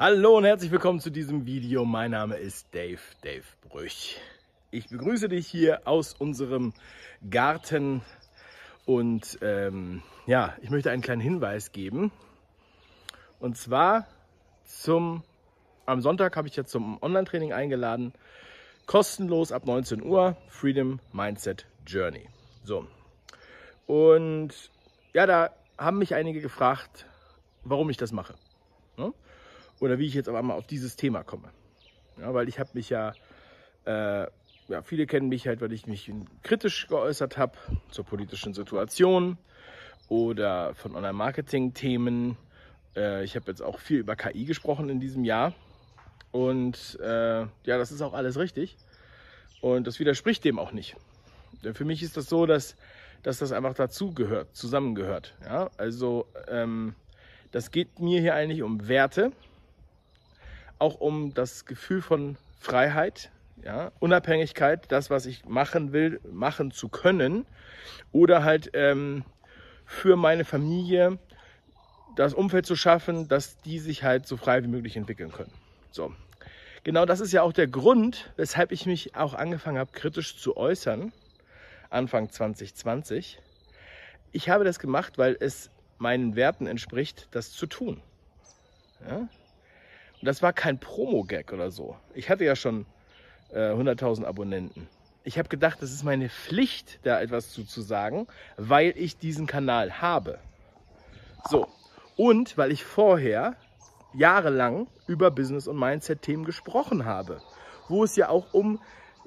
Hallo und herzlich willkommen zu diesem Video. Mein Name ist Dave, Dave Brüch. Ich begrüße dich hier aus unserem Garten und ähm, ja, ich möchte einen kleinen Hinweis geben. Und zwar zum, am Sonntag habe ich jetzt zum Online-Training eingeladen. Kostenlos ab 19 Uhr, Freedom Mindset Journey. So. Und ja, da haben mich einige gefragt, warum ich das mache. Ne? Oder wie ich jetzt aber mal auf dieses Thema komme. Ja, weil ich habe mich ja, äh, ja, viele kennen mich halt, weil ich mich kritisch geäußert habe zur politischen Situation oder von Online-Marketing-Themen. Äh, ich habe jetzt auch viel über KI gesprochen in diesem Jahr. Und äh, ja, das ist auch alles richtig. Und das widerspricht dem auch nicht. Denn für mich ist das so, dass, dass das einfach dazu gehört, zusammengehört. Ja? Also ähm, das geht mir hier eigentlich um Werte, auch um das Gefühl von Freiheit, ja? Unabhängigkeit, das, was ich machen will, machen zu können. Oder halt ähm, für meine Familie das Umfeld zu schaffen, dass die sich halt so frei wie möglich entwickeln können. So. Genau das ist ja auch der Grund, weshalb ich mich auch angefangen habe, kritisch zu äußern, Anfang 2020. Ich habe das gemacht, weil es meinen Werten entspricht, das zu tun. Ja? Und das war kein Promo-Gag oder so. Ich hatte ja schon äh, 100.000 Abonnenten. Ich habe gedacht, das ist meine Pflicht, da etwas zu, zu sagen, weil ich diesen Kanal habe. So, und weil ich vorher jahrelang über Business- und Mindset-Themen gesprochen habe, wo es ja auch um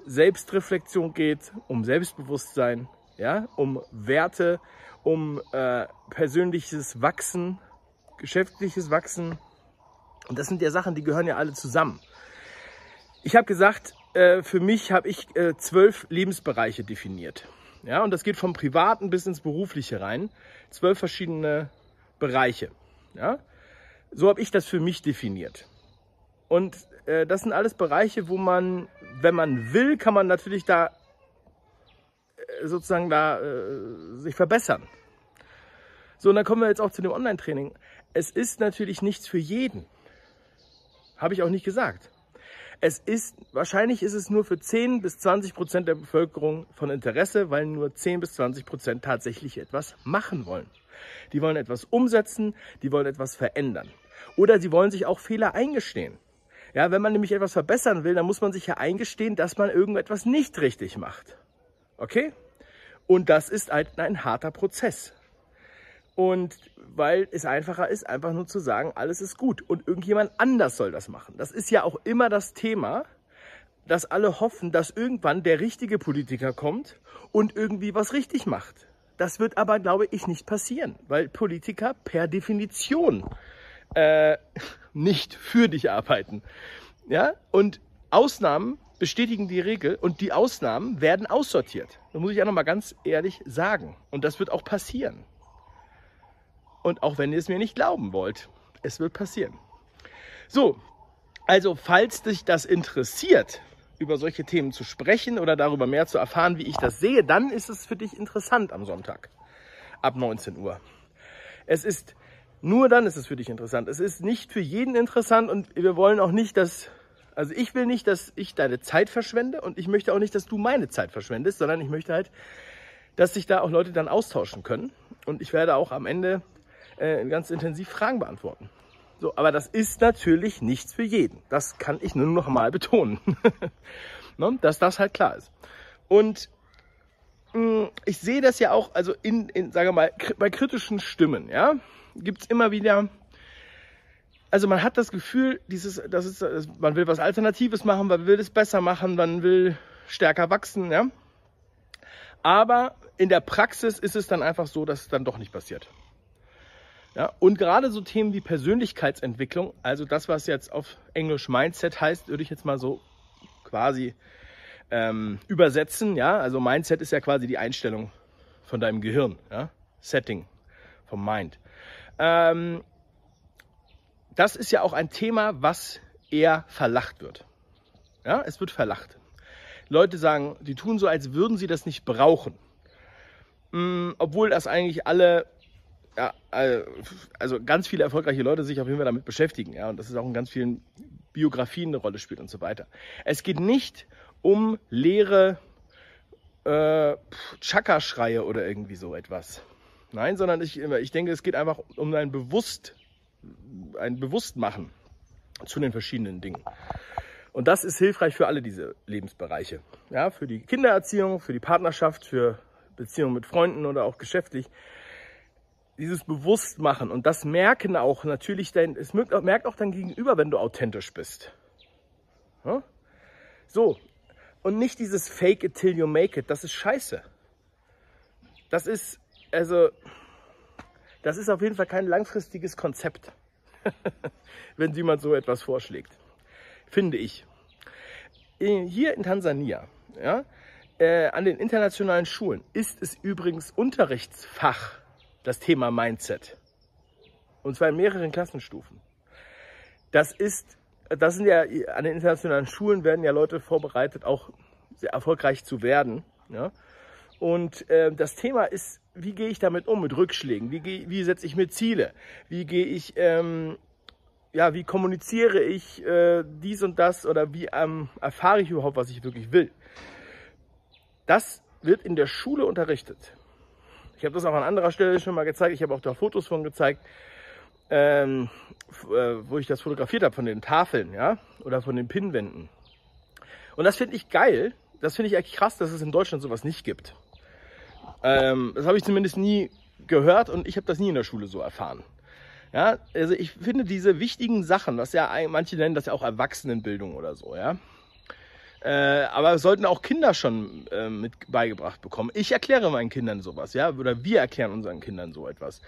Selbstreflexion geht, um Selbstbewusstsein, ja, um Werte, um äh, persönliches Wachsen, geschäftliches Wachsen. Und das sind ja Sachen, die gehören ja alle zusammen. Ich habe gesagt, äh, für mich habe ich äh, zwölf Lebensbereiche definiert. Ja, und das geht vom Privaten bis ins Berufliche rein. Zwölf verschiedene Bereiche. Ja, so habe ich das für mich definiert. Und äh, das sind alles Bereiche, wo man, wenn man will, kann man natürlich da äh, sozusagen da äh, sich verbessern. So, und dann kommen wir jetzt auch zu dem Online-Training. Es ist natürlich nichts für jeden. Habe ich auch nicht gesagt. Es ist, wahrscheinlich ist es nur für 10 bis 20 Prozent der Bevölkerung von Interesse, weil nur 10 bis 20 Prozent tatsächlich etwas machen wollen. Die wollen etwas umsetzen, die wollen etwas verändern. Oder sie wollen sich auch Fehler eingestehen. Ja, wenn man nämlich etwas verbessern will, dann muss man sich ja eingestehen, dass man irgendetwas nicht richtig macht. Okay? Und das ist ein, ein harter Prozess. Und weil es einfacher ist, einfach nur zu sagen, alles ist gut und irgendjemand anders soll das machen. Das ist ja auch immer das Thema, dass alle hoffen, dass irgendwann der richtige Politiker kommt und irgendwie was richtig macht. Das wird aber, glaube ich, nicht passieren, weil Politiker per Definition äh, nicht für dich arbeiten. Ja? Und Ausnahmen bestätigen die Regel und die Ausnahmen werden aussortiert. Das muss ich auch nochmal ganz ehrlich sagen. Und das wird auch passieren. Und auch wenn ihr es mir nicht glauben wollt, es wird passieren. So, also falls dich das interessiert, über solche Themen zu sprechen oder darüber mehr zu erfahren, wie ich das sehe, dann ist es für dich interessant am Sonntag ab 19 Uhr. Es ist nur dann ist es für dich interessant. Es ist nicht für jeden interessant und wir wollen auch nicht, dass, also ich will nicht, dass ich deine Zeit verschwende und ich möchte auch nicht, dass du meine Zeit verschwendest, sondern ich möchte halt, dass sich da auch Leute dann austauschen können und ich werde auch am Ende äh, ganz intensiv Fragen beantworten. So, aber das ist natürlich nichts für jeden. Das kann ich nur noch mal betonen, ne? dass das halt klar ist. Und mh, mm, ich sehe das ja auch, also in, in sage mal, bei kritischen Stimmen, ja, gibt es immer wieder, also man hat das Gefühl, dieses, das ist, man will was Alternatives machen, man will es besser machen, man will stärker wachsen, ja. Aber in der Praxis ist es dann einfach so, dass es dann doch nicht passiert. Ja, und gerade so Themen wie Persönlichkeitsentwicklung, also das, was jetzt auf Englisch Mindset heißt, würde ich jetzt mal so quasi ähm, übersetzen. Ja, also Mindset ist ja quasi die Einstellung von deinem Gehirn, ja? Setting vom Mind. Ähm, das ist ja auch ein Thema, was eher verlacht wird. Ja, es wird verlacht. Leute sagen, die tun so, als würden sie das nicht brauchen. Mhm, obwohl das eigentlich alle ja, äh, also ganz viele erfolgreiche Leute sich auf jeden Fall damit beschäftigen, ja, und das ist auch in ganz vielen Biografien eine Rolle spielt und so weiter. Es geht nicht um leere äh, Chaka-Schreie oder irgendwie so etwas. Nein, sondern ich, ich denke, es geht einfach um ein Bewusst, ein Bewusstmachen zu den verschiedenen Dingen. Und das ist hilfreich für alle diese Lebensbereiche. Ja, für die Kindererziehung, für die Partnerschaft, für Beziehungen mit Freunden oder auch geschäftlich. Dieses Bewusstmachen und das Merken auch natürlich, dein, es merkt auch dein Gegenüber, wenn du authentisch bist. So, und nicht dieses Fake it till you make it, das ist scheiße. Das ist, also, das ist auf jeden Fall kein langfristiges Konzept, wenn jemand so etwas vorschlägt. Finde ich. Hier in Tansania, ja, äh, an den internationalen Schulen ist es übrigens Unterrichtsfach, das Thema Mindset. Und zwar in mehreren Klassenstufen. Das ist, das sind ja, an den internationalen Schulen werden ja Leute vorbereitet, auch sehr erfolgreich zu werden. Ja? Und äh, das Thema ist, wie gehe ich damit um, mit Rückschlägen? Wie, geh, wie setze ich mir Ziele? Wie gehe ich, ähm, ja, wie kommuniziere ich äh, dies und das oder wie ähm, erfahre ich überhaupt, was ich wirklich will? Das wird in der Schule unterrichtet. Ich habe das auch an anderer Stelle schon mal gezeigt. Ich habe auch da Fotos von gezeigt, ähm, äh, wo ich das fotografiert habe von den Tafeln, ja, oder von den Pinnwänden. Und das finde ich geil. Das finde ich eigentlich krass, dass es in Deutschland sowas nicht gibt. Ähm, das habe ich zumindest nie gehört und ich habe das nie in der Schule so erfahren. Ja, also ich finde diese wichtigen Sachen, was ja manche nennen das ja auch Erwachsenenbildung oder so, ja. Äh, aber sollten auch Kinder schon äh, mit beigebracht bekommen. Ich erkläre meinen Kindern sowas, ja, oder wir erklären unseren Kindern so etwas,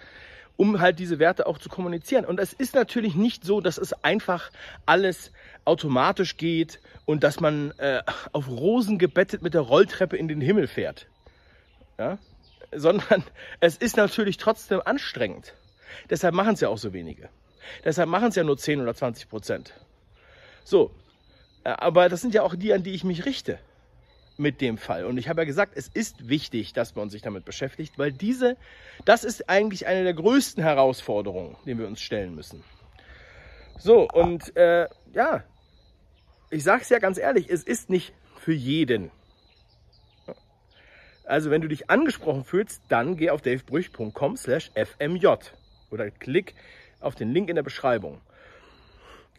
um halt diese Werte auch zu kommunizieren. Und es ist natürlich nicht so, dass es einfach alles automatisch geht und dass man äh, auf Rosen gebettet mit der Rolltreppe in den Himmel fährt, ja, sondern es ist natürlich trotzdem anstrengend. Deshalb machen es ja auch so wenige. Deshalb machen es ja nur 10 oder 20 Prozent. So, aber das sind ja auch die, an die ich mich richte mit dem Fall. Und ich habe ja gesagt, es ist wichtig, dass man sich damit beschäftigt, weil diese, das ist eigentlich eine der größten Herausforderungen, denen wir uns stellen müssen. So, und äh, ja, ich sage es ja ganz ehrlich, es ist nicht für jeden. Also wenn du dich angesprochen fühlst, dann geh auf davebrüch.com slash fmj oder klick auf den Link in der Beschreibung.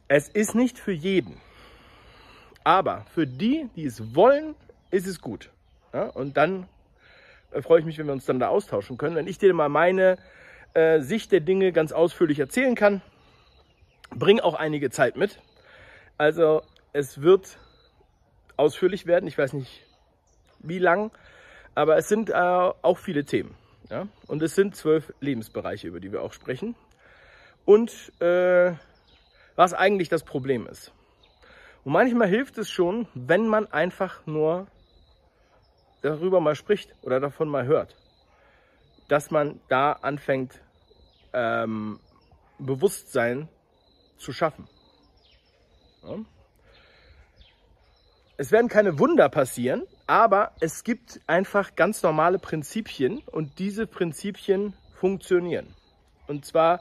Es ist nicht für jeden. Aber für die, die es wollen, ist es gut. Ja, und dann äh, freue ich mich, wenn wir uns dann da austauschen können. Wenn ich dir mal meine äh, Sicht der Dinge ganz ausführlich erzählen kann, bring auch einige Zeit mit. Also es wird ausführlich werden. Ich weiß nicht wie lang, aber es sind äh, auch viele Themen. Ja? Und es sind zwölf Lebensbereiche, über die wir auch sprechen. Und äh, was eigentlich das Problem ist. Und manchmal hilft es schon, wenn man einfach nur darüber mal spricht oder davon mal hört, dass man da anfängt, ähm, Bewusstsein zu schaffen. Ja? Es werden keine Wunder passieren, aber es gibt einfach ganz normale Prinzipien und diese Prinzipien funktionieren. Und zwar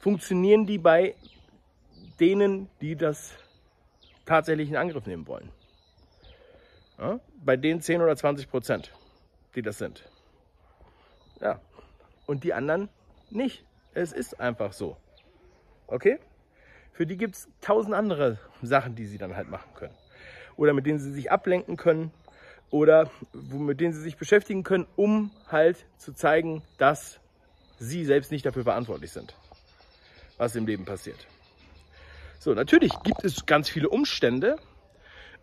funktionieren die bei denen, die das tatsächlich in Angriff nehmen wollen. Ja, bei den 10 oder 20 Prozent, die das sind. Ja. Und die anderen nicht. Es ist einfach so. Okay? Für die gibt es tausend andere Sachen, die sie dann halt machen können. Oder mit denen sie sich ablenken können. Oder mit denen sie sich beschäftigen können, um halt zu zeigen, dass sie selbst nicht dafür verantwortlich sind, was im Leben passiert. So, natürlich gibt es ganz viele Umstände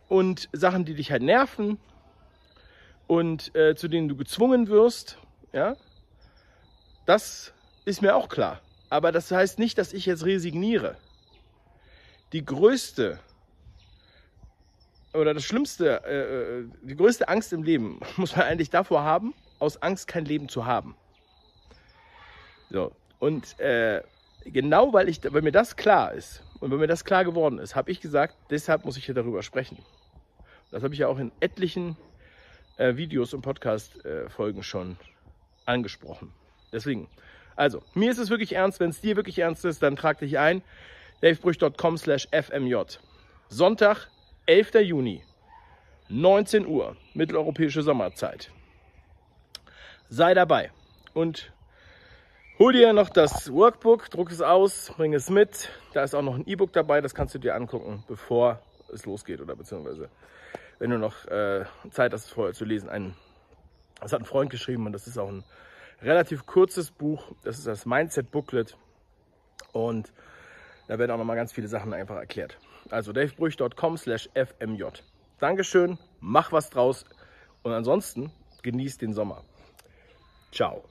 und Sachen, die dich halt nerven und äh, zu denen du gezwungen wirst. Ja, das ist mir auch klar. Aber das heißt nicht, dass ich jetzt resigniere. Die größte oder das Schlimmste, äh, äh die größte Angst im Leben muss man eigentlich davor haben, aus Angst kein Leben zu haben. So, und äh, genau weil, ich, weil mir das klar ist und weil mir das klar geworden ist, habe ich gesagt, deshalb muss ich hier darüber sprechen. Das habe ich ja auch in etlichen äh, Videos und Podcast-Folgen äh, schon angesprochen. Deswegen, Also, mir ist es wirklich ernst. Wenn es dir wirklich ernst ist, dann trag dich ein. davebrüch.com slash fmj. Sonntag, 11. Juni, 19 Uhr, mitteleuropäische Sommerzeit. Sei dabei und hol dir noch das Workbook, druck es aus, bring es mit. Da ist auch noch ein E-Book dabei, das kannst du dir angucken, bevor es losgeht oder beziehungsweise wenn du noch äh, Zeit hast, vorher zu lesen. Ein, das hat ein Freund geschrieben und das ist auch ein relativ kurzes Buch. Das ist das Mindset Booklet und da werden auch noch mal ganz viele Sachen einfach erklärt. Also davebrüch.com slash fmj. Dankeschön, mach was draus und ansonsten genießt den Sommer. Ciao.